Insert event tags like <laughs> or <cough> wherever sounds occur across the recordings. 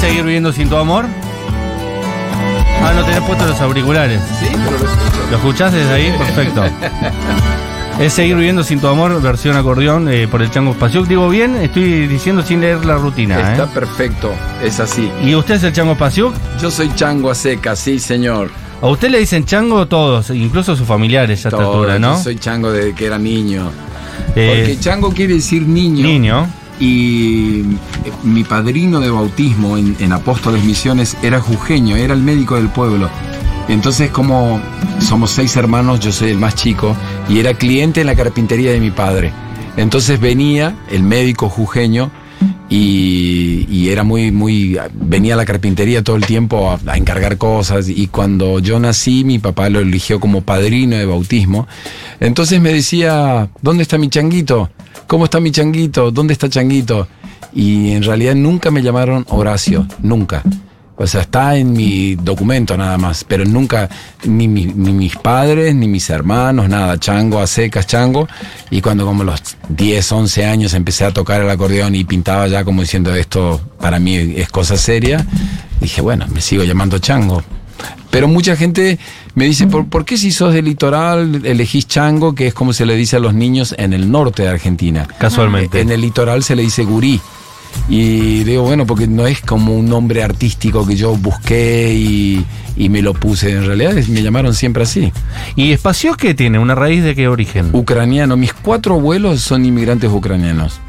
seguir viviendo sin tu amor? Ah, no tenés puestos los auriculares. Sí, pero lo. ¿Lo escuchás desde ahí? Perfecto. <laughs> Es seguir viviendo sin tu amor, versión acordeón eh, por el Chango Spasiuk. Digo bien, estoy diciendo sin leer la rutina. Está ¿eh? perfecto, es así. ¿Y usted es el Chango Spasiuk? Yo soy chango a seca, sí, señor. A usted le dicen Chango todos, incluso sus familiares a esta altura, ¿no? Yo soy chango desde que era niño. Eh, Porque chango quiere decir niño. niño. Y eh, mi padrino de bautismo en, Apóstoles Misiones era jujeño, era el médico del pueblo. Entonces, como somos seis hermanos, yo soy el más chico, y era cliente en la carpintería de mi padre. Entonces venía el médico jujeño y, y era muy, muy, venía a la carpintería todo el tiempo a, a encargar cosas. Y cuando yo nací, mi papá lo eligió como padrino de bautismo. Entonces me decía, ¿dónde está mi changuito? ¿Cómo está mi changuito? ¿Dónde está changuito? Y en realidad nunca me llamaron Horacio, nunca. O sea, está en mi documento nada más, pero nunca, ni, mi- ni mis padres, ni mis hermanos, nada, chango, a secas, chango. Y cuando como los 10, 11 años empecé a tocar el acordeón y pintaba ya como diciendo esto para mí es cosa seria, dije, bueno, me sigo llamando chango. Pero mucha gente me dice, ¿por, por qué si sos del litoral elegís chango, que es como se le dice a los niños en el norte de Argentina? Casualmente. En el litoral se le dice gurí. Y digo, bueno, porque no es como un nombre artístico que yo busqué y, y me lo puse. En realidad es- me llamaron siempre así. ¿Y Espacio qué tiene? ¿Una raíz de qué origen? Ucraniano. Mis cuatro abuelos son inmigrantes ucranianos.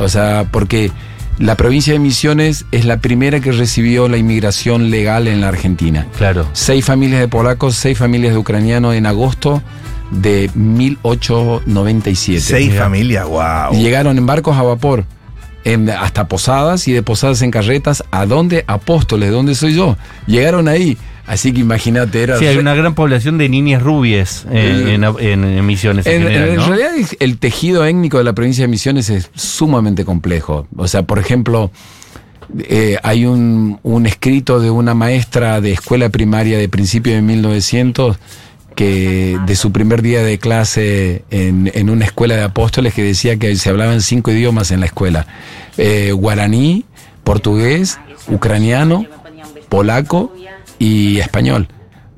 O sea, porque la provincia de Misiones es la primera que recibió la inmigración legal en la Argentina. Claro. Seis familias de polacos, seis familias de ucranianos en agosto de 1897. Seis familias, wow. Y Llegaron en barcos a vapor, en- hasta Posadas y de Posadas en carretas. ¿A dónde? Apóstoles, ¿dónde soy yo? Llegaron ahí. Así que imagínate, era. Sí, hay una gran población de niñas rubias eh, en, en- en Misiones en, En, general, en ¿no? realidad el tejido étnico de la provincia de Misiones es sumamente complejo. O sea, por ejemplo, eh, hay un, un escrito de una maestra de escuela primaria de principio de 1900 que de su primer día de clase en, en una escuela de apóstoles que decía que se hablaban cinco idiomas en la escuela. Eh, guaraní, portugués, ucraniano, polaco y español.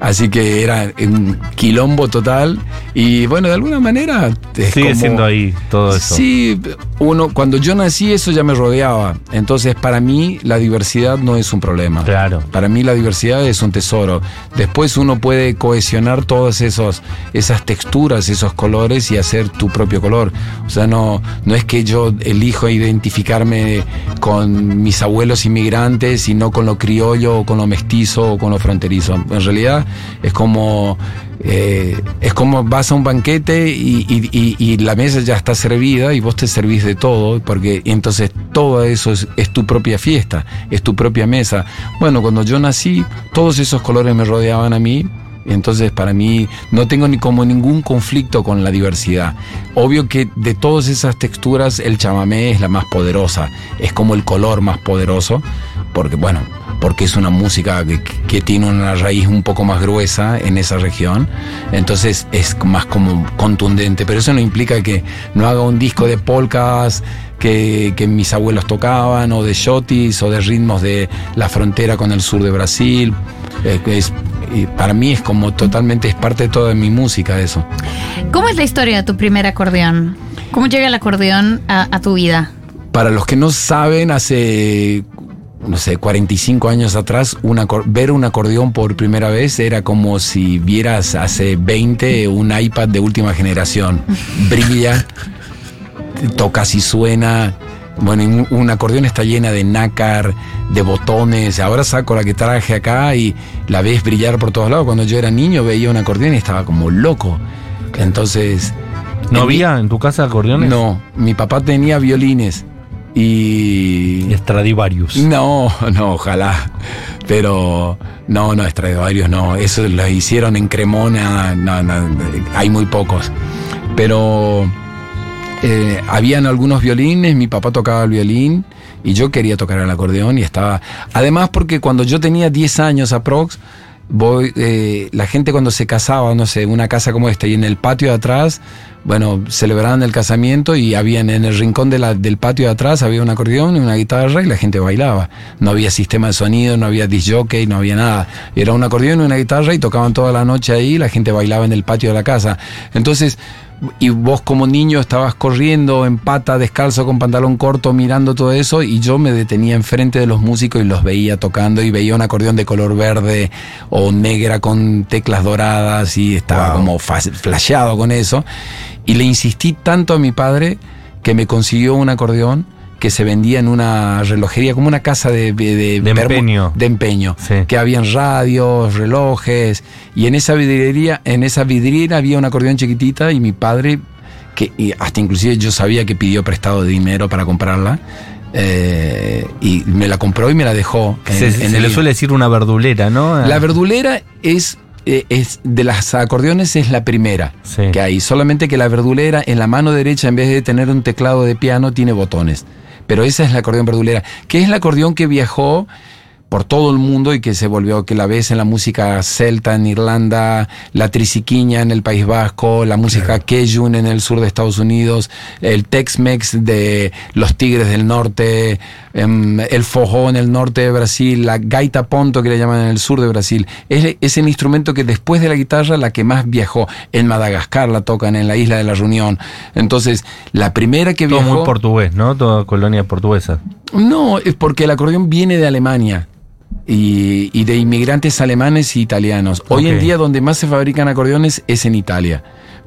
Así que era un quilombo total. Y bueno, de alguna manera. Sigue como- siendo ahí todo eso. Sí, uno, cuando yo nací eso ya me rodeaba. Entonces, para mí, la diversidad no es un problema. Claro. Para mí la diversidad es un tesoro. Después uno puede cohesionar todas esos, esas texturas, esos colores y hacer tu propio color. O sea, no, no es que yo elijo identificarme con mis abuelos inmigrantes y no con lo criollo o con lo mestizo o con lo fronterizo. En realidad es como... eh, es como vas a un banquete y, y- la mesa ya está servida y vos te servís de todo, porque entonces todo eso es, es tu propia fiesta, es tu propia mesa. Bueno, cuando yo nací, todos esos colores me rodeaban a mí. Entonces, para mí, no tengo ni como ningún conflicto con la diversidad. Obvio que de todas esas texturas, el chamamé es la más poderosa. Es como el color más poderoso. Porque, bueno, porque es una música que, que tiene una raíz un poco más gruesa en esa región. Entonces es más como contundente. Pero eso no implica que no haga un disco de polkas que, que mis abuelos tocaban, o de shotis, o de ritmos de la frontera con el sur de Brasil. Eh, es, para mí es como totalmente, es parte de toda mi música eso. ¿Cómo es la historia de tu primer acordeón? ¿Cómo llega el acordeón a, a tu vida? Para los que no saben, hace, no sé, 45 años atrás, ver un acordeón por primera vez era como si vieras hace 20 un iPad de última generación. <laughs> Brilla, tocas y suena. Bueno, un, un acordeón está llena de nácar, de botones. Ahora saco la que traje acá y la ves brillar por todos lados. Cuando yo era niño veía un acordeón y estaba como loco. Entonces... ¿No en mi- había en tu casa acordeones? no, mi papá tenía violines y... Y Stradivarius. No, no, ojalá. Pero no, no, Stradivarius no. Eso lo hicieron en Cremona, no, no, hay muy pocos. Pero eh, habían algunos violines, mi papá tocaba el violín y yo quería tocar el acordeón y estaba... Además porque cuando yo tenía 10 años aprox, voy, eh, la gente cuando se casaba, no sé, una casa como esta y en el patio de atrás bueno, celebraban el casamiento y habían en el rincón de la- del patio de atrás había un acordeón y una guitarra y la gente bailaba. No había sistema de sonido, no había disc jockey, no había nada. Era un acordeón y una guitarra y tocaban toda la noche ahí y la gente bailaba en el patio de la casa. Entonces, y vos como niño estabas corriendo en pata, descalzo, con pantalón corto, mirando todo eso, y yo me detenía enfrente de los músicos y los veía tocando, y veía un acordeón de color verde o negra con teclas doradas, y estaba Wow. como flasheado con eso. Y le insistí tanto a mi padre que me consiguió un acordeón que se vendía en una relojería, como una casa de, de, De empeño. de empeño, Sí. que habían radios, relojes, y en esa vidriería, en esa vidriera había un acordeón chiquitita y mi padre, que y hasta inclusive yo sabía que pidió prestado dinero para comprarla, eh, y me la compró y me la dejó. en- Se, en se el- le suele decir una verdulera, ¿no? La verdulera es, es de las acordeones es la primera Sí. que hay, solamente que la verdulera en la mano derecha en vez de tener un teclado de piano tiene botones. Pero esa es la acordeón verdulera, que es el acordeón que viajó por todo el mundo y que se volvió, que la ves en la música celta en Irlanda, la triciquiña en el País Vasco, la música Cajun en el sur de Estados Unidos, el Tex-Mex de los Tigres del Norte, em, el Fojó en el norte de Brasil, la gaita ponto que le llaman en el sur de Brasil. Es, es el instrumento que después de la guitarra la que más viajó. En Madagascar la tocan, en la isla de la Reunión. Entonces, la primera que Todo viajó... muy portugués, ¿no? Toda colonia portuguesa. No, es porque el acordeón viene de Alemania y, y de inmigrantes alemanes y italianos. Hoy en día donde más se fabrican acordeones es en Italia.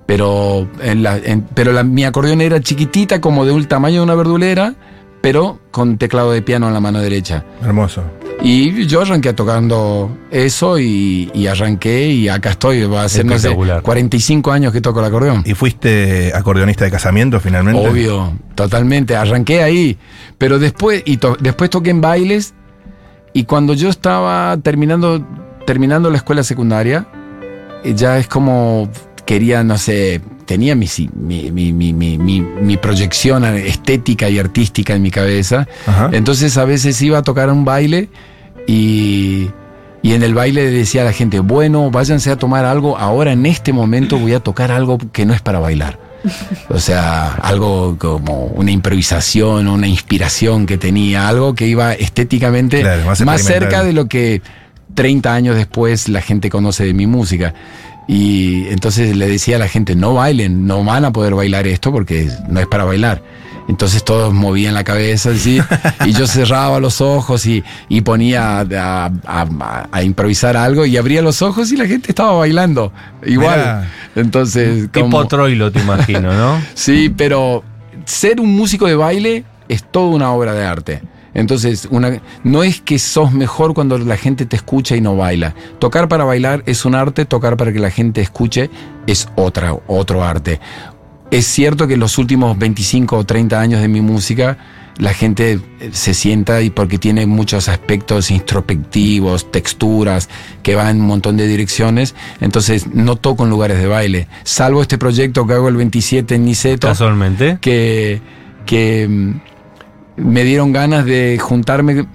Pero, en la, en- pero la- mi acordeón era chiquitita, como de un tamaño de una verdulera, pero con teclado de piano en la mano derecha. Hermoso. Y yo arranqué tocando eso y, y arranqué y acá estoy. Va a ser, no sé, Espectacular. 45 años que toco el acordeón. ¿Y fuiste acordeonista de casamiento finalmente? Obvio, totalmente. Arranqué ahí. Pero después, y to- después toqué en bailes. Y cuando yo estaba terminando, terminando la escuela secundaria, eh, ya es como quería, no sé, tenía mi, mi, mi, mi, proyección estética y artística en mi cabeza. Ajá. Entonces a veces iba a tocar un baile y, y en el baile le decía a la gente, bueno, váyanse a tomar algo, ahora en este momento voy a tocar algo que no es para bailar. O sea, algo como una improvisación, una inspiración que tenía, algo que iba estéticamente Claro, más más, cerca de lo que 30 años después la gente conoce de mi música. Y entonces le decía a la gente, no bailen, no van a poder bailar esto porque no es para bailar. Entonces todos movían la cabeza así, y yo cerraba los ojos y, y ponía a, a- a- a improvisar algo y abría los ojos y la gente estaba bailando igual. Mirá. Entonces, Tipo como- Troilo, te imagino, ¿no? <laughs> Sí, pero ser un músico de baile es toda una obra de arte. Entonces, una, no es que sos mejor cuando la gente te escucha y no baila. Tocar para bailar es un arte, tocar para que la gente escuche es otra, otro arte. Es cierto que en los últimos 25 o 30 años de mi música, la gente eh, se sienta y porque tiene muchos aspectos introspectivos, texturas, que van en un montón de direcciones, entonces no toco en lugares de baile, salvo este proyecto que hago el 27 en Niceto, Casualmente. que, que mm, me dieron ganas de juntarme.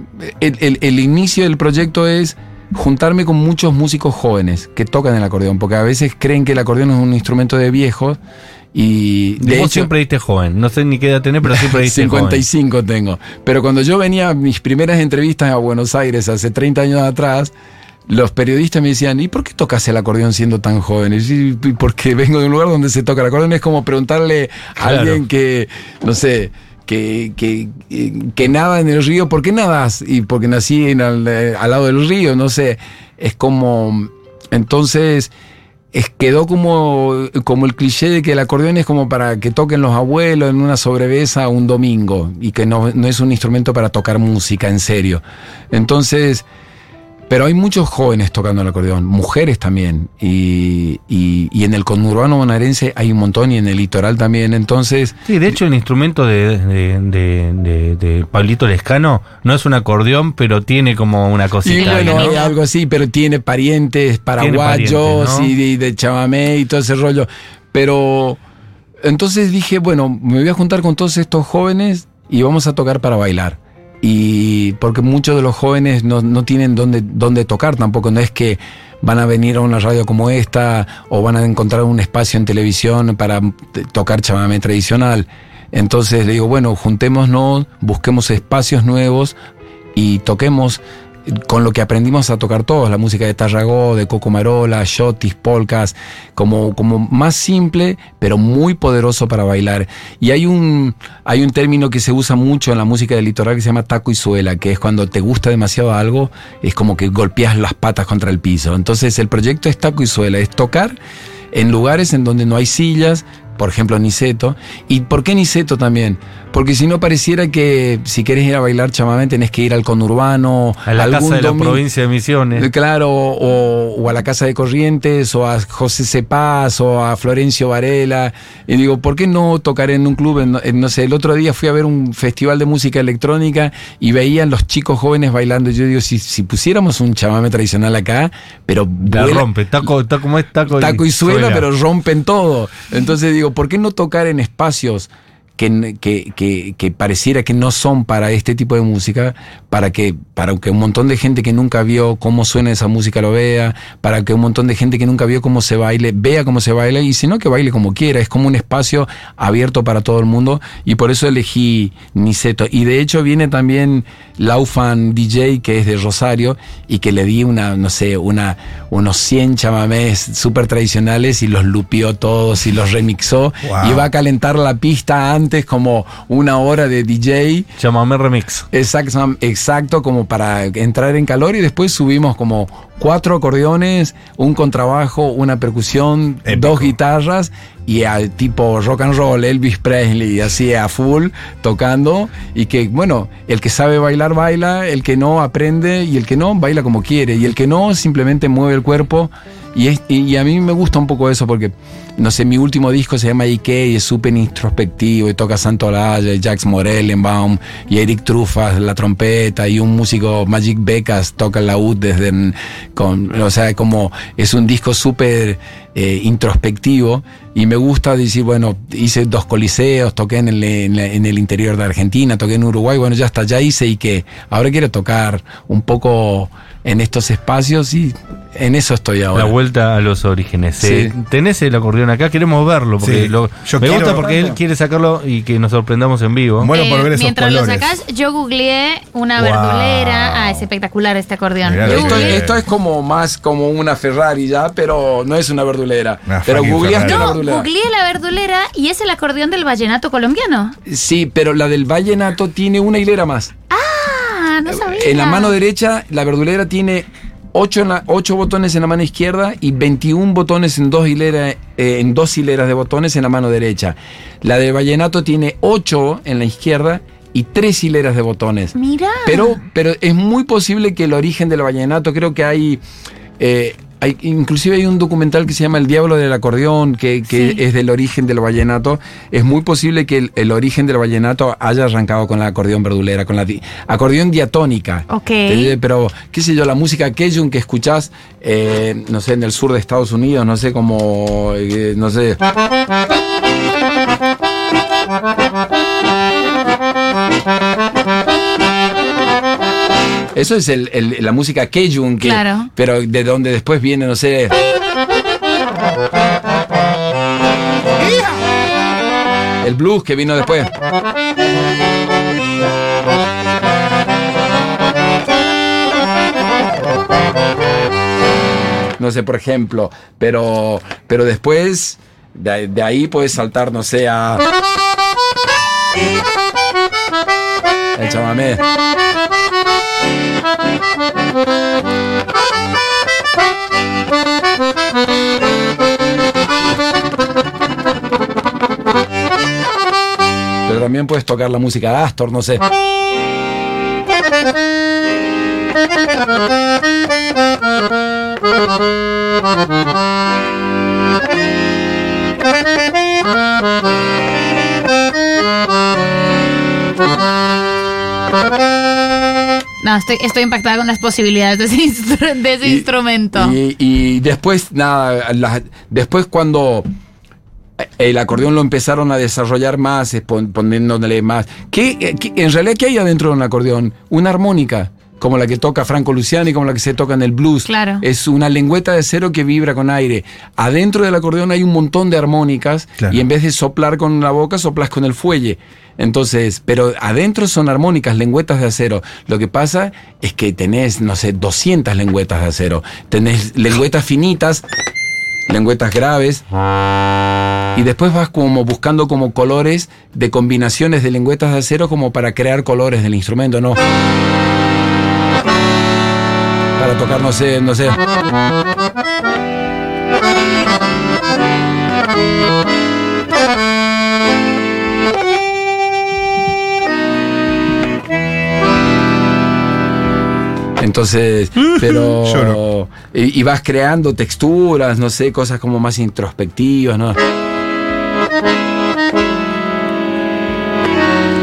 El, el- el inicio del proyecto es juntarme con muchos músicos jóvenes que tocan el acordeón, porque a veces creen que el acordeón es un instrumento de viejos y de Vos hecho siempre diste joven. No sé ni qué edad tenés, pero siempre diste joven. 55 tengo. Pero cuando yo venía a mis primeras entrevistas a Buenos Aires hace 30 años atrás, los periodistas me decían, ¿y por qué tocas el acordeón siendo tan joven? Y yo, "Y porque <laughs> vengo de un lugar donde se toca el acordeón. Es como preguntarle a alguien que, no sé, que, que, que nada en el río, ¿por qué nadas? Y porque nací en al, eh, al lado del río, no sé. Es como... Entonces es, quedó como, como el cliché de que el acordeón es como para que toquen los abuelos en una sobrevesa un domingo y que no, no es un instrumento para tocar música en serio. Entonces, pero hay muchos jóvenes tocando el acordeón, mujeres también, y, y- y en el conurbano bonaerense hay un montón y en el litoral también. Entonces, Sí, de hecho el instrumento de, de, de- Pablito Lescano no es un acordeón, pero tiene como una y cosita. ahí, bueno, ¿no? hay algo así, pero tiene parientes paraguayos parientes, ¿no? y de, de chamamé y todo ese rollo. Pero entonces dije, bueno, me voy a juntar con todos estos jóvenes y vamos a tocar para bailar. Y porque muchos de los jóvenes no, no tienen dónde, dónde tocar tampoco, no es que van a venir a una radio como esta o van a encontrar un espacio en televisión para tocar chamamé tradicional. Entonces le digo, bueno, juntémonos, busquemos espacios nuevos y toquemos con lo que aprendimos a tocar todos, la música de Tarragó, de Coco Marola, shotis, polkas, como, como más simple, pero muy poderoso para bailar. Y hay un, hay un término que se usa mucho en la música del litoral que se llama taco y suela, que es cuando te gusta demasiado algo, es como que golpeas las patas contra el piso. Entonces el proyecto es taco y suela, es tocar en lugares en donde no hay sillas, por ejemplo Niceto. ¿Y por qué Niceto también? Porque si no pareciera que si querés ir a bailar chamamé tenés que ir al conurbano, A la algún casa de la domingo- provincia de Misiones. Claro, o, o a la Casa de Corrientes, o a José Cepaz, o a Florencio Varela. Y digo, ¿por qué no tocar en un club? En- en- no sé, el otro día fui a ver un festival de música electrónica y veían los chicos jóvenes bailando. Yo digo, si, si pusiéramos un chamame tradicional acá, pero La vuela- rompe, taco, taco, ¿cómo es taco? taco y suela, pero rompen todo. Entonces digo, ¿por qué no tocar en espacios que, que, que, que pareciera que no son para este tipo de música, para que, para que un montón de gente que nunca vio cómo suena esa música lo vea, para que un montón de gente que nunca vio cómo se baile, vea cómo se baila, y si no, que baile como quiera, es como un espacio abierto para todo el mundo, y por eso elegí Niceto. Y de hecho viene también Laufan DJ, que es de Rosario, y que le di una, no sé, una, unos 100 chamamés súper tradicionales y los lupió todos y los remixó, Wow. y va a calentar la pista antes como una hora de DJ. Chamamé remix. Exacto, exacto, como para entrar en calor y después subimos como cuatro acordeones, un contrabajo, una percusión, Épico. dos guitarras y al tipo rock and roll, Elvis Presley, así a full, tocando y que, bueno, el que sabe bailar baila, el que no aprende y el que no baila como quiere y el que no simplemente mueve el cuerpo y, a mí me gusta un poco eso porque, no sé, mi último disco se llama Ike y es súper introspectivo y toca Santo Olaya Jax Morellenbaum y Eric Trufas la trompeta y un músico Magic Becas toca el laúd desde con, o sea, como es un disco súper eh, introspectivo y me gusta decir, bueno, hice dos coliseos, toqué en el, en, el interior de Argentina, toqué en Uruguay, bueno, ya está, ya hice que ahora quiero tocar un poco en estos espacios y en eso estoy ahora. La vuelta a los orígenes. Sí. Eh, tenés el acordeón acá, queremos verlo. Porque Sí. lo- Yo me quiero gusta porque verlo. él quiere sacarlo y que nos sorprendamos en vivo. Bueno, por ver esos Eh, mientras colores. lo sacás, yo googleé una Wow. verdulera. Ah, es espectacular este acordeón. Esto, es como más como una Ferrari ya, pero no es una verdulera. Una pero googleaste No, verdulera. googleé la verdulera y es el acordeón del vallenato colombiano. Sí, pero la del vallenato tiene una hilera más. Ah, no sabía. En la mano derecha, la verdulera tiene 8, ocho botones en la mano izquierda y 21 botones en dos, hileras, eh, en dos hileras de botones en la mano derecha. La de vallenato tiene 8 en la izquierda y 3 hileras de botones. Mira. Pero, pero es muy posible que el origen del vallenato, creo que hay, eh, hay, inclusive hay un documental que se llama El Diablo del Acordeón, que, que Sí. es del origen del vallenato. Es muy posible que el, el origen del vallenato haya arrancado con la acordeón verdulera, con la di- acordeón diatónica. Ok. ¿Entendés? Pero, qué sé yo, la música Cajun que escuchás, eh, no sé, en el sur de Estados Unidos, no sé, como, eh, no sé. Eso es el- el- la música Cajun, que, Claro. pero de donde después viene, no sé. El blues que vino después. No sé, por ejemplo, pero, pero después de, de ahí puedes saltar, no sé, a. El chamamé. Pero también puedes tocar la música de Astor, no sé. No, estoy, estoy impactada con las posibilidades de ese, instru- de ese Y- instrumento. Y, y después, nada, las- después cuando El acordeón lo empezaron a desarrollar más, eh, pon- poniéndole más. ¿Qué, eh, qué- en realidad, ¿qué hay adentro de un acordeón? Una armónica, como la que toca Franco Luciani, como la que se toca en el blues. Claro. Es una lengüeta de acero que vibra con aire. Adentro del acordeón hay un montón de armónicas Claro. y en vez de soplar con la boca, soplas con el fuelle. Entonces, pero adentro son armónicas, lengüetas de acero. Lo que pasa es que tenés, no sé, 200 lengüetas de acero. Tenés lengüetas finitas, lengüetas graves. Y después vas como buscando como colores de combinaciones de lengüetas de acero como para crear colores del instrumento, ¿no? Para tocar, no sé, no sé. Entonces, <laughs> pero. Y, y vas creando texturas, no sé, cosas como más introspectivas, ¿no?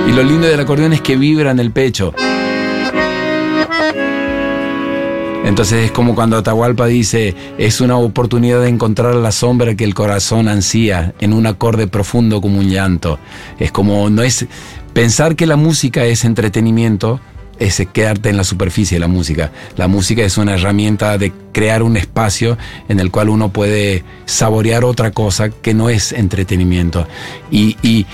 Y lo lindo del acordeón es que vibra en el pecho. Entonces es como cuando Atahualpa dice, es una oportunidad de encontrar la sombra que el corazón ansía en un acorde profundo como un llanto. Es como, no es, pensar que la música es entretenimiento, es quedarte en la superficie de la música. La música es una herramienta de crear un espacio en el cual uno puede saborear otra cosa que no es entretenimiento. Y, y,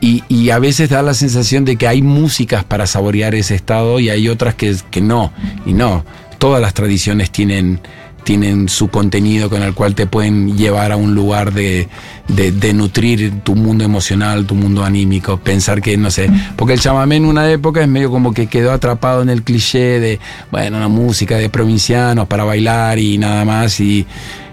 y, y a veces da la sensación de que hay músicas para saborear ese estado y hay otras que, que no. Y no, todas las tradiciones tienen, tienen su contenido con el cual te pueden llevar a un lugar de, de, de nutrir tu mundo emocional, tu mundo anímico. Pensar que, no sé, porque el chamamé en una época es medio como que quedó atrapado en el cliché de, bueno, una música de provincianos para bailar y nada más. Y,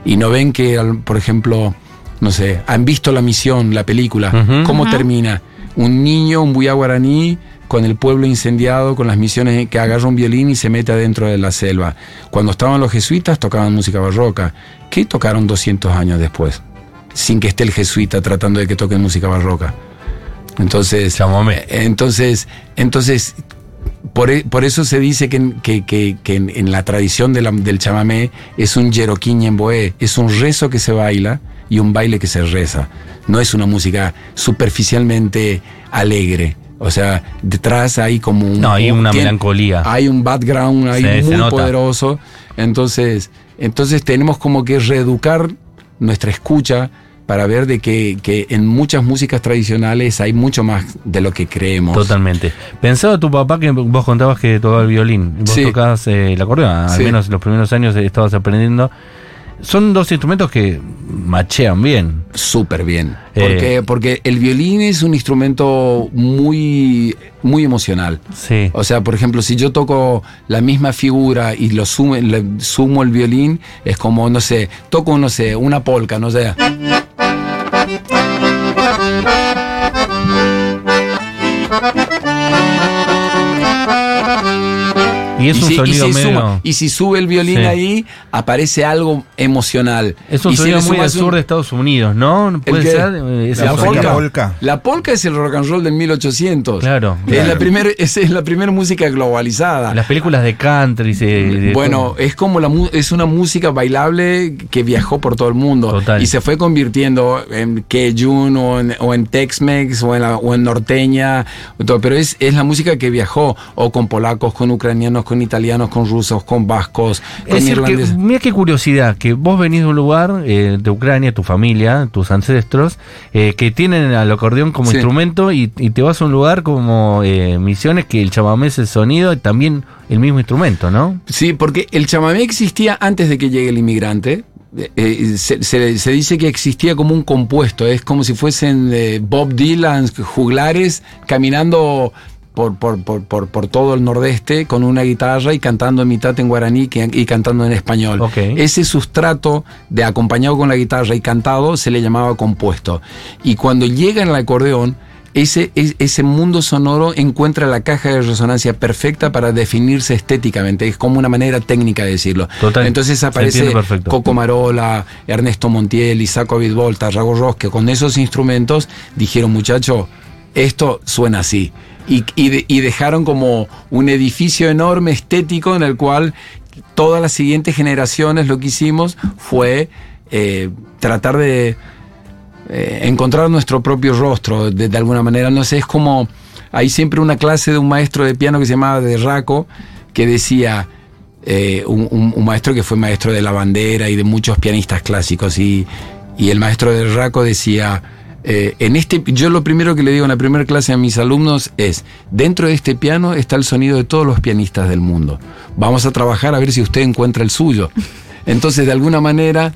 y no ven que, por ejemplo, no sé, han visto La Misión, la película, cómo termina. Un niño, un buyá guaraní, con el pueblo incendiado, con las misiones que agarra un violín y se mete adentro de la selva. Cuando estaban los jesuitas tocaban música barroca. ¿Qué tocaron 200 años después? Sin que esté el jesuita tratando de que toquen música barroca. Entonces, Chamamé. entonces, entonces por, e- por eso se dice que, en- que- que- que en, en la tradición de la- del chamamé es un yeroquín en boé, es un rezo que se baila y un baile que se reza. No es una música superficialmente alegre. O sea, detrás hay como un... No, hay un- una tiene- melancolía. Hay un background ahí se muy poderoso. Entonces, entonces tenemos como que reeducar nuestra escucha para ver de que, que en muchas músicas tradicionales hay mucho más de lo que creemos. Totalmente. Pensaba tu papá que vos contabas que tocaba el violín. Vos Sí. tocabas eh, el acordeón, al Sí. menos los primeros años estabas aprendiendo. Son dos instrumentos que machean bien. Súper bien. Eh. Porque, porque el violín es un instrumento muy, muy emocional. Sí. O sea, por ejemplo, si yo toco la misma figura y lo sumo, le sumo el violín, es como, no sé, toco, no sé, una polca, no sé. Y es y un si, y sonido si medio. suma- y si sube el violín Sí. ahí, aparece algo emocional. es un Y sonido muy un- sur de Estados Unidos, ¿no? Puede ser. eh, ese La sonido. polka. polka. La polka es el rock and roll del 1800. Claro, Es claro. la primera es la primera música globalizada. Las películas de country. se- de- Bueno, es como la es una música bailable que viajó por todo el mundo Total. y se fue convirtiendo en Kejun o en, o en Tex-Mex o en, la- o en norteña, todo, pero es, es la música que viajó o con polacos, con ucranianos, con italianos, con rusos, con vascos, con Es irlandeses. mira qué curiosidad, que vos venís de un lugar eh, de Ucrania, tu familia, tus ancestros, eh, que tienen al acordeón como Sí. instrumento y, y te vas a un lugar como eh, Misiones, que el chamamé es el sonido y también el mismo instrumento, ¿no? Sí, porque el chamamé existía antes de que llegue el inmigrante. Eh, se, se- se dice que existía como un compuesto, es como si fuesen eh, Bob Dylan, juglares, caminando por, por, por, por, por todo el nordeste con una guitarra y cantando en mitad en guaraní y cantando en español. Ok. Ese sustrato de acompañado con la guitarra y cantado se le llamaba compuesto. Y cuando llega en el acordeón, ese, es- ese mundo sonoro encuentra la caja de resonancia perfecta para definirse estéticamente. Es como una manera técnica de decirlo. Total, Entonces aparece. Coco Marola, Ernesto Montiel, Isaac Volta, Rago Ross, que con esos instrumentos dijeron, muchacho, esto suena así. Y, y de- y dejaron como un edificio enorme estético en el cual todas las siguientes generaciones lo que hicimos fue eh, tratar de eh, encontrar nuestro propio rostro de, de alguna manera. No sé, es como. Hay siempre una clase de un maestro de piano que se llamaba De Raco, que decía. eh, un, un- un maestro que fue maestro de la bandera y de muchos pianistas clásicos. Y, y el maestro de Raco decía. Eh, en este, yo lo primero que le digo en la primera clase a mis alumnos es, dentro de este piano está el sonido de todos los pianistas del mundo. Vamos a trabajar a ver si usted encuentra el suyo. Entonces, de alguna manera,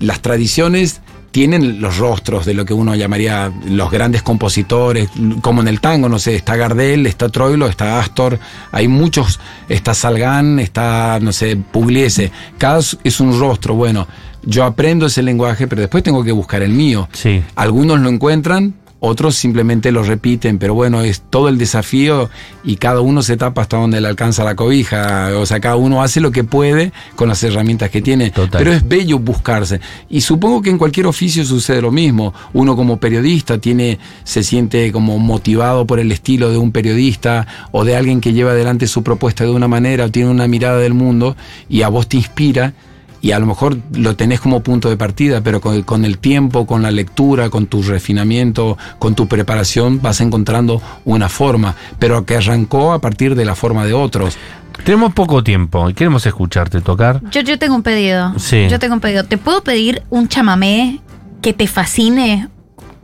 las tradiciones tienen los rostros de lo que uno llamaría los grandes compositores, como en el tango, no sé, está Gardel, está Troilo, está Astor, hay muchos, está Salgán, está, no sé, Pugliese, cada es un rostro, bueno, yo aprendo ese lenguaje, pero después tengo que buscar el mío. Sí. Algunos lo encuentran, otros simplemente lo repiten, pero bueno, es todo el desafío y cada uno se tapa hasta donde le alcanza la cobija. O sea, cada uno hace lo que puede con las herramientas que tiene. Total. Pero es bello buscarse. Y supongo que en cualquier oficio sucede lo mismo. Uno como periodista tiene, se siente como motivado por el estilo de un periodista o de alguien que lleva adelante su propuesta de una manera o tiene una mirada del mundo y a vos te inspira y a lo mejor lo tenés como punto de partida, pero con, con el tiempo, con la lectura, con tu refinamiento, con tu preparación, vas encontrando una forma, pero que arrancó a partir de la forma de otros. Tenemos poco tiempo y queremos escucharte tocar. Yo, yo tengo un pedido. Sí. Yo tengo un pedido. ¿Te puedo pedir un chamamé que te fascine?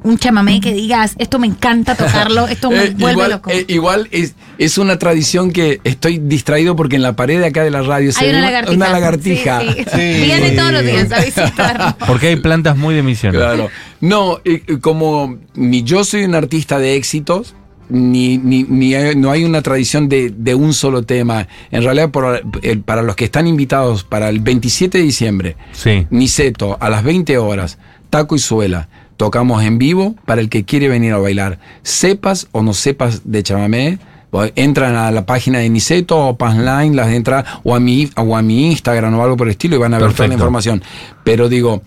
Un chamamé que digas, esto me encanta tocarlo, <laughs> esto me Eh, vuelve igual, loco. eh, igual es, es una tradición que estoy distraído porque en la pared de acá de la radio se Hay ve una lagartija. una lagartija. Sí, sí. <laughs> Viene todos los días a visitar. <laughs> Porque hay plantas muy de misión. Claro. No, eh, eh, como ni yo soy un artista de éxitos, ni, ni, ni hay- no hay una tradición de, de un solo tema. En realidad, por, eh, para los que están invitados para el 27 de diciembre, Sí. Niceto, a las 20 horas, Taco y Suela. Tocamos en vivo para el que quiere venir a bailar. Sepas o no sepas de chamamé, o entran a la página de Niceto o Panline, las entran, o a mi, o a mi Instagram o algo por el estilo y van a ver toda la información. Pero digo,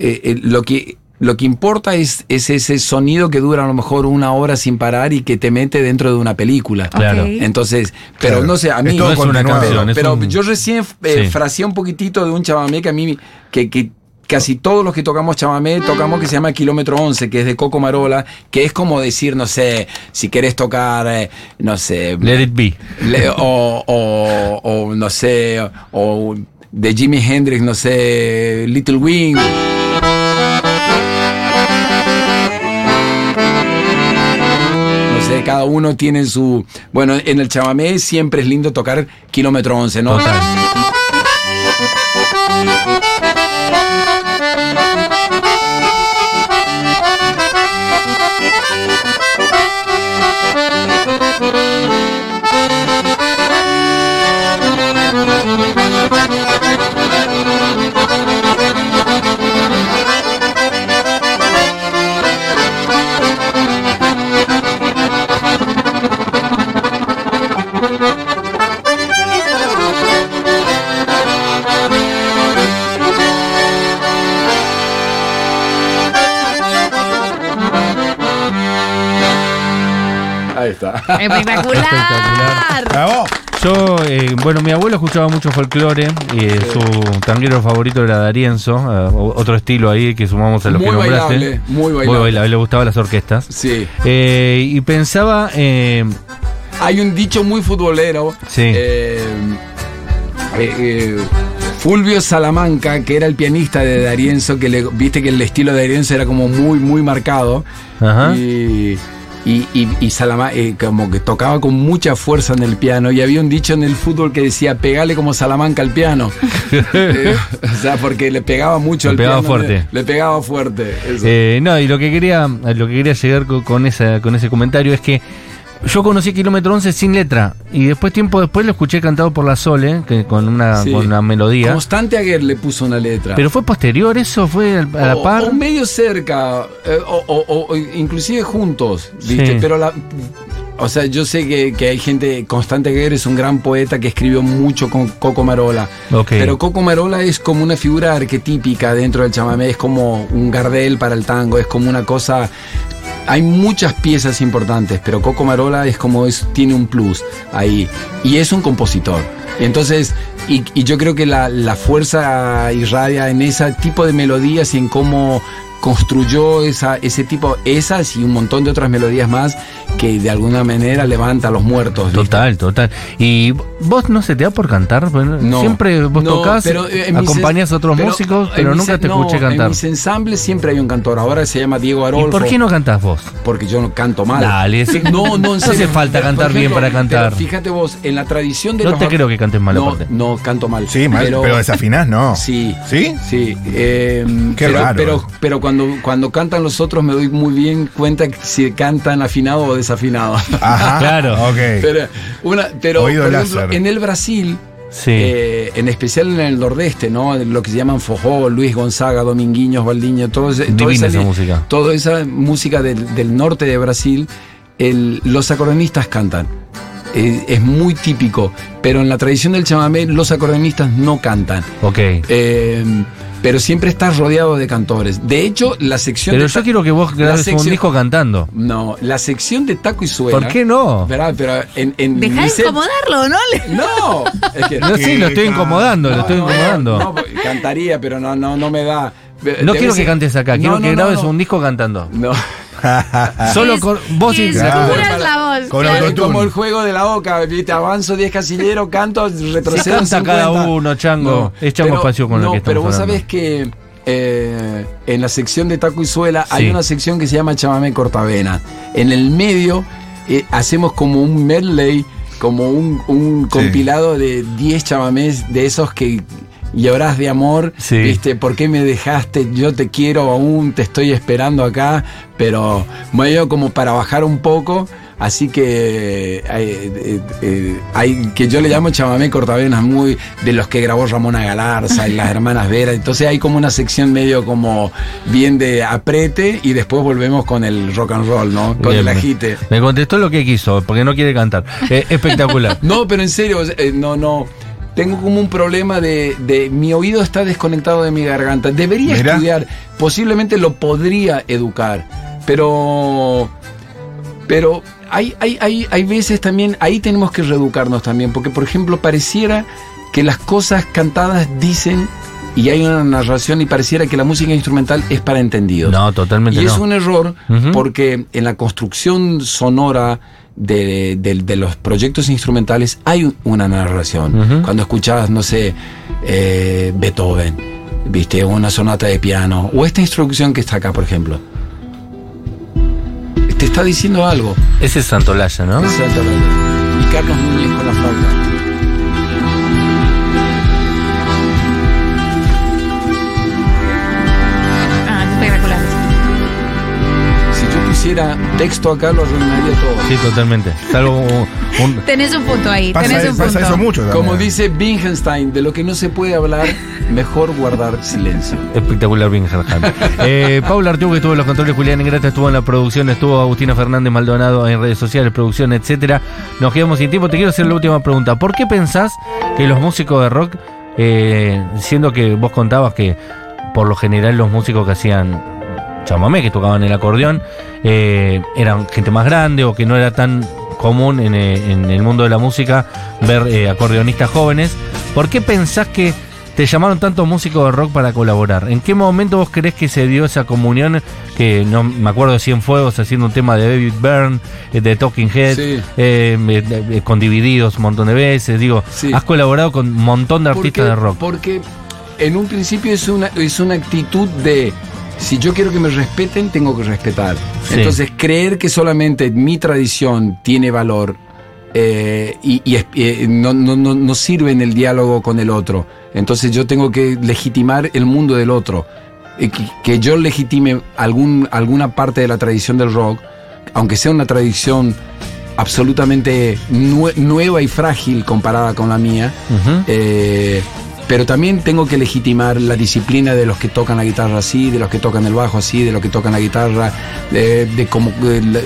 eh, eh, lo que lo que importa es, es ese sonido que dura a lo mejor una hora sin parar y que te mete dentro de una película. Claro. Entonces, pero Claro. no sé, a mí Es todo No es una canción, es pero un- yo recién eh, Sí. fraseé un poquitito de un chamamé que a mí, que, que casi todos los que tocamos chamamé tocamos que se llama Kilómetro 11, que es de Coco Marola, que es como decir, no sé, si querés tocar, eh, no sé, Let it be. le- o, o, o, no sé, o de Jimi Hendrix, no sé, Little Wing. Cada uno tiene su... Bueno, en el chamamé siempre es lindo tocar kilómetro 11, ¿no? Espectacular. ¡Bravo! Yo, eh, bueno, mi abuelo escuchaba mucho folclore y eh, su tanguero favorito era Darienzo, eh, otro estilo ahí que sumamos a los Muy que nombraste. bailable, muy bailable. Muy bailable, le gustaban las orquestas. Sí. Eh, y pensaba, eh, Hay un dicho muy futbolero. Sí. eh, eh, eh, Fulvio Salamanca, que era el pianista de Darienzo, que le, viste que el estilo de Darienzo era como muy, muy marcado. Ajá. Y, y, y- y Salama- eh, como que tocaba con mucha fuerza en el piano. Y había un dicho en el fútbol que decía, pegale como Salamanca al piano. <laughs> Eh, o sea, porque le pegaba mucho Le al pegaba piano. fuerte. Le, le pegaba fuerte. eso. Eh, no, y lo que quería, lo que quería llegar co- con, esa, con ese comentario es que yo conocí Kilómetro 11 sin letra y después tiempo después lo escuché cantado por la Sole, que con una, Sí. con una melodía. Constante Aguer le puso una letra. Pero fue posterior eso, fue a la o, par. o medio cerca, eh, o, o- o inclusive juntos, ¿viste? Sí. Pero la. O sea, yo sé que, que hay gente. Constante Guerra es un gran poeta que escribió mucho con Coco Marola. Ok. Pero Coco Marola es como una figura arquetípica dentro del chamamé, es como un Gardel para el tango, es como una cosa. Hay muchas piezas importantes, pero Coco Marola es como es, tiene un plus ahí. Y es un compositor. Entonces, y, y yo creo que la, la fuerza irradia en ese tipo de melodías y en cómo construyó esa, ese tipo, esas y un montón de otras melodías más que de alguna manera levanta a los muertos. ¿viste? Total, total. ¿Y vos no se te da por cantar? Bueno, No. Siempre vos No, tocás, pero, eh, acompañas a otros pero músicos, pero nunca te no, escuché cantar. En mis ensambles siempre hay un cantor. Ahora se llama Diego ¿Y Arolfo. por qué no cantás vos? Porque yo no canto mal. Dale, sí. no, no, en No hace serio. falta cantar bien para cantar. pero fíjate vos, en la tradición de No los te creo que cantes mal, No, aparte. no canto mal. Sí, mal, pero, desafinás, no. Sí. ¿Sí? Sí, eh, Qué pero, raro. pero, pero cuando, cuando cantan los otros me doy muy bien cuenta si cantan afinado o desafinado. Ajá. <laughs> Claro. Ok. pero, una, pero Oído por ejemplo, láser. en el Brasil, Sí. eh, en especial en el nordeste, ¿no? Lo que se llaman Fojó, Luis Gonzaga, Dominguiños, Valdiño, todo ese- toda esa, esa música. toda esa música del, del norte de Brasil, el- los acordeonistas cantan. Eh, es muy típico, pero en la tradición del chamamé los acordeonistas no cantan. ok. Eh, pero siempre estás rodeado de cantores. De hecho, la sección Pero de yo quiero que vos grabes un disco cantando. No, la sección de taco y suela. ¿Por qué no? Verá, pero en, mi de incomodarlo, ¿no? No, es que No, sí, lo estoy incomodando, lo estoy no, incomodando. no, porque cantaría, pero no, no, no me da. No quiero que cantes acá, quiero No, que no, grabes no, un disco cantando. No. <laughs> Solo Es- con vos y Claro. la voz. Con claro. Como el juego de la boca, ¿viste? Avanzo 10 casilleros, canto, Se retrocedo. canta 50. cada uno, chango. Echamos pero- espacio con lo no, que Pero vos hablando. sabés que eh, en la sección de Taco y Suela hay una sección que se llama Chamamé Cortavena. En el medio eh, hacemos como un medley, como un, un compilado de 10 chamamés de esos que llorás de amor, Sí. ¿viste? ¿Por qué me dejaste? Yo te quiero aún, te estoy esperando acá, pero medio como para bajar un poco. Así que eh, eh, eh, hay que yo le llamo chamamé cortavenas muy de los que grabó Ramona Galarza y las <laughs> hermanas Vera. Entonces hay como una sección medio como bien de aprete y después volvemos con el rock and roll, ¿no? Con Bien, el me- agite. Me contestó lo que quiso, porque no quiere cantar. Eh, espectacular. <laughs> No, pero en serio, no, no. Tengo como un problema de, de- Mi oído está desconectado de mi garganta. Debería Mira. estudiar. Posiblemente lo podría educar. Pero. Pero hay, hay, hay, hay veces también. Ahí tenemos que reeducarnos también. Porque, por ejemplo, pareciera que las cosas cantadas dicen. Y hay una narración y pareciera que la música instrumental es para entendidos. No, totalmente Y es no. un error porque en la construcción sonora de, de- de los proyectos instrumentales hay un- una narración. Cuando escuchas, no sé, eh, Beethoven, viste, una sonata de piano, o esta instrucción que está acá, por ejemplo. Te está diciendo algo. Ese es Santolaya, ¿no? Exactamente. Y Carlos Núñez con la flauta. Texto acá, lo arruinaría todo. Sí, totalmente. Salvo un, un- Tenés un punto ahí, Pasa, tenés un pasa punto. eso mucho también. Como dice Wittgenstein, de lo que no se puede hablar, mejor guardar silencio. espectacular Bingham. eh, Paula Artigo que estuvo en los controles, Julián Ingrata estuvo en la producción, estuvo Agustina Fernández Maldonado en redes sociales, producción, etcétera. Nos quedamos sin tiempo. Te quiero hacer la última pregunta. ¿Por qué pensás que los músicos de rock, eh, siendo que vos contabas que por lo general los músicos que hacían chamamé, que tocaban el acordeón, eh, eran gente más grande o que no era tan común en, eh, en el mundo de la música ver eh, acordeonistas jóvenes. ¿Por qué pensás que te llamaron tantos músicos de rock para colaborar? ¿En qué momento vos crees que se dio esa comunión? Que no me acuerdo de Cienfuegos haciendo un tema de David Byrne, de Talking Head, Sí. eh, con Divididos un montón de veces. Digo, Sí. has colaborado con un montón de artistas Porque- de rock. Porque en un principio es una, es una actitud de si yo quiero que me respeten, tengo que respetar. Sí. Entonces, creer que solamente mi tradición tiene valor eh, y, eh, no, no- no- no sirve en el diálogo con el otro. Entonces, yo tengo que legitimar el mundo del otro. Eh, que, que yo legitime algún, alguna parte de la tradición del rock, aunque sea una tradición absolutamente nue- nueva y frágil comparada con la mía, pero también tengo que legitimar la disciplina de los que tocan la guitarra así, de los que tocan el bajo así, de los que tocan la guitarra, de, de la-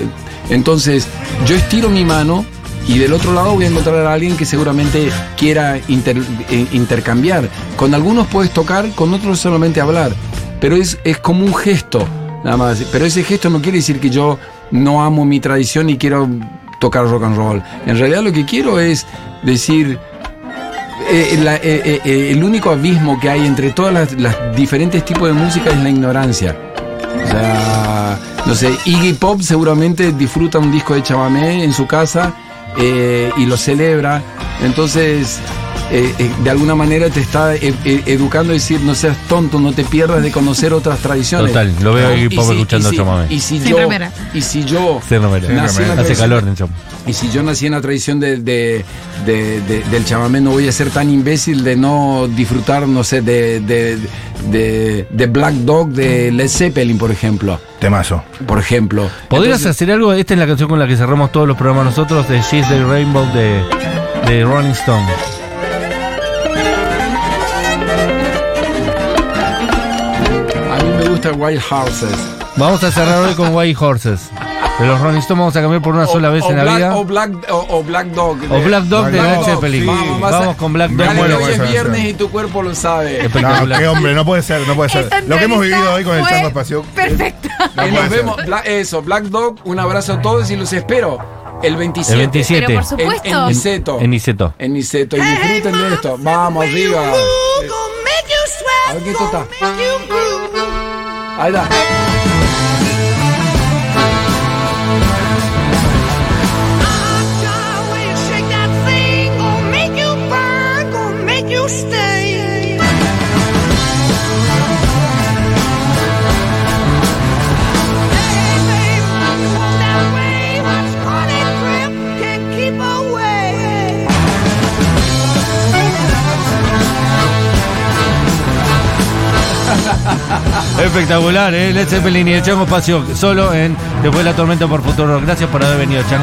entonces, yo estiro mi mano y del otro lado voy a encontrar a alguien que seguramente quiera eh, intercambiar. Con algunos puedes tocar, con otros solamente hablar, pero es, es como un gesto, nada más. Pero ese gesto no quiere decir que yo no amo mi tradición y quiero tocar rock and roll. En realidad lo que quiero es decir, eh, eh, eh, el único abismo que hay entre todas las, las diferentes tipos de música es la ignorancia. O sea, no sé, Iggy Pop seguramente disfruta un disco de chamamé en su casa y lo celebra. Entonces, eh, eh, de alguna manera te está eh, eh, educando a decir, no seas tonto, no te pierdas de conocer otras tradiciones. Total, lo veo a Iggy Y Pop si- escuchando y si- chamamé. Y si yo, y si yo nací en. Hace tradición- calor en y si yo nací en la tradición de, de- de- de- del chamamé, no voy a ser tan imbécil de no disfrutar, no sé, de, de, de- de Black Dog de Led Zeppelin, por ejemplo. Temazo. Por ejemplo. ¿Podrías Entonces, hacer algo? Esta es la canción con la que cerramos todos los programas nosotros de She's the Rainbow de, de Rolling Stone. Gusta Wild Horses. Vamos a cerrar hoy con White Horses. De los Rolling Stones vamos a cambiar por una sola vez en la Black, vida. O Black, o, o Black Dog. O Black Dog de Black Dog, Zeppelin. sí. Vamos, a- con Black Dog. Dale, hoy es viernes y tu cuerpo lo sabe. No, Espectacular. qué hombre, no puede ser, no puede ser. Esta Lo que hemos vivido hoy con el fue Chango Espacio. Perfecta. no Eh, nos ser. vemos. Bla- eso, Black Dog, un abrazo a todos y los espero el 27. El 27. Pero por En, supuesto. en Niceto. En Niceto. En Niceto. Y disfruten de esto. Vamos arriba. A ver qué esto está. Ahí está. <laughs> Espectacular, ¿eh? Led Zeppelin y el Chango Espacio solo en Después de la Tormenta por Futuro. Gracias por haber venido, Chango.